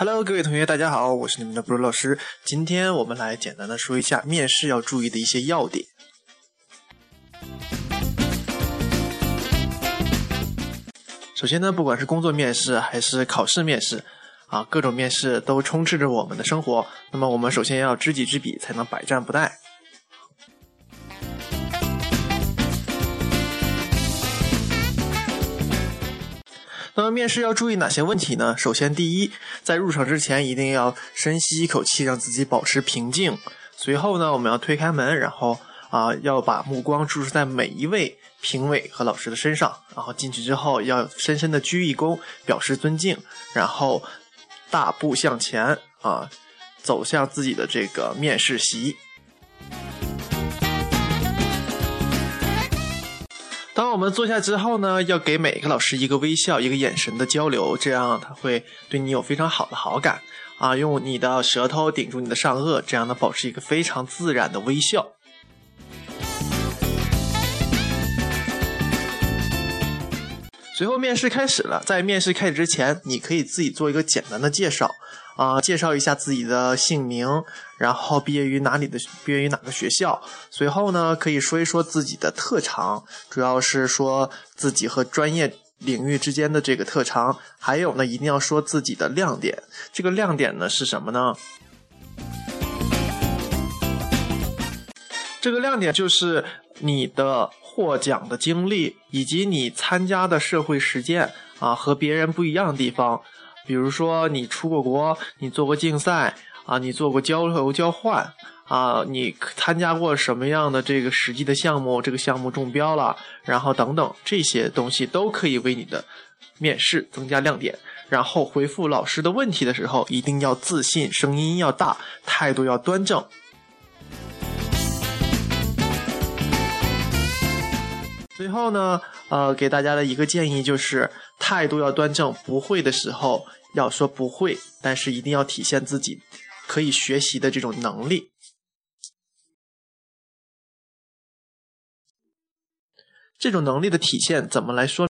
Hello，各位同学，大家好，我是你们的布鲁老师。今天我们来简单的说一下面试要注意的一些要点。首先呢，不管是工作面试还是考试面试，啊，各种面试都充斥着我们的生活。那么我们首先要知己知彼，才能百战不殆。那么面试要注意哪些问题呢？首先，第一，在入场之前一定要深吸一口气，让自己保持平静。随后呢，我们要推开门，然后啊，要把目光注视在每一位评委和老师的身上。然后进去之后，要深深的鞠一躬，表示尊敬，然后大步向前啊，走向自己的这个面试席。当我们坐下之后呢，要给每一个老师一个微笑，一个眼神的交流，这样他会对你有非常好的好感啊。用你的舌头顶住你的上颚，这样呢，保持一个非常自然的微笑。随后面试开始了，在面试开始之前，你可以自己做一个简单的介绍，啊，介绍一下自己的姓名，然后毕业于哪里的，毕业于哪个学校。随后呢，可以说一说自己的特长，主要是说自己和专业领域之间的这个特长。还有呢，一定要说自己的亮点。这个亮点呢是什么呢？这个亮点就是你的。获奖的经历以及你参加的社会实践啊，和别人不一样的地方，比如说你出过国，你做过竞赛啊，你做过交流交换啊，你参加过什么样的这个实际的项目，这个项目中标了，然后等等这些东西都可以为你的面试增加亮点。然后回复老师的问题的时候，一定要自信，声音要大，态度要端正。最后呢，呃，给大家的一个建议就是态度要端正，不会的时候要说不会，但是一定要体现自己可以学习的这种能力。这种能力的体现怎么来说？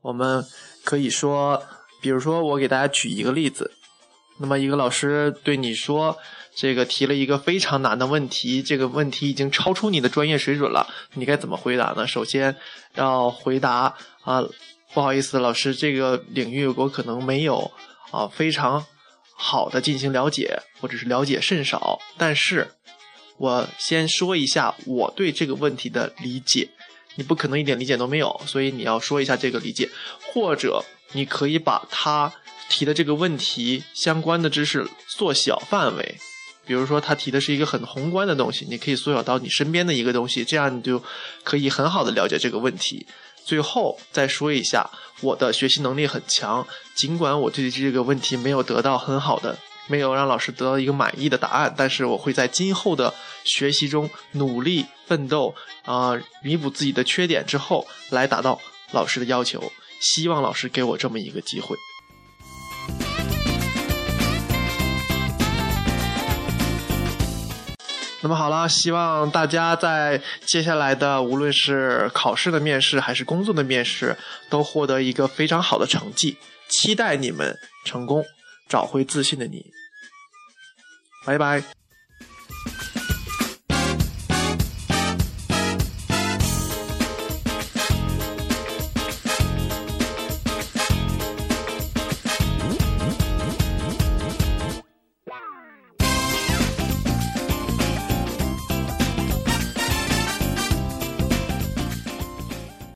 我们可以说，比如说，我给大家举一个例子，那么一个老师对你说。这个提了一个非常难的问题，这个问题已经超出你的专业水准了，你该怎么回答呢？首先要回答啊，不好意思，老师，这个领域我可能没有啊非常好的进行了解，或者是了解甚少，但是我先说一下我对这个问题的理解，你不可能一点理解都没有，所以你要说一下这个理解，或者你可以把他提的这个问题相关的知识缩小范围。比如说，他提的是一个很宏观的东西，你可以缩小到你身边的一个东西，这样你就可以很好的了解这个问题。最后再说一下，我的学习能力很强，尽管我对这个问题没有得到很好的，没有让老师得到一个满意的答案，但是我会在今后的学习中努力奋斗，啊，弥补自己的缺点之后，来达到老师的要求。希望老师给我这么一个机会。那么好了，希望大家在接下来的无论是考试的面试还是工作的面试，都获得一个非常好的成绩。期待你们成功，找回自信的你。拜拜。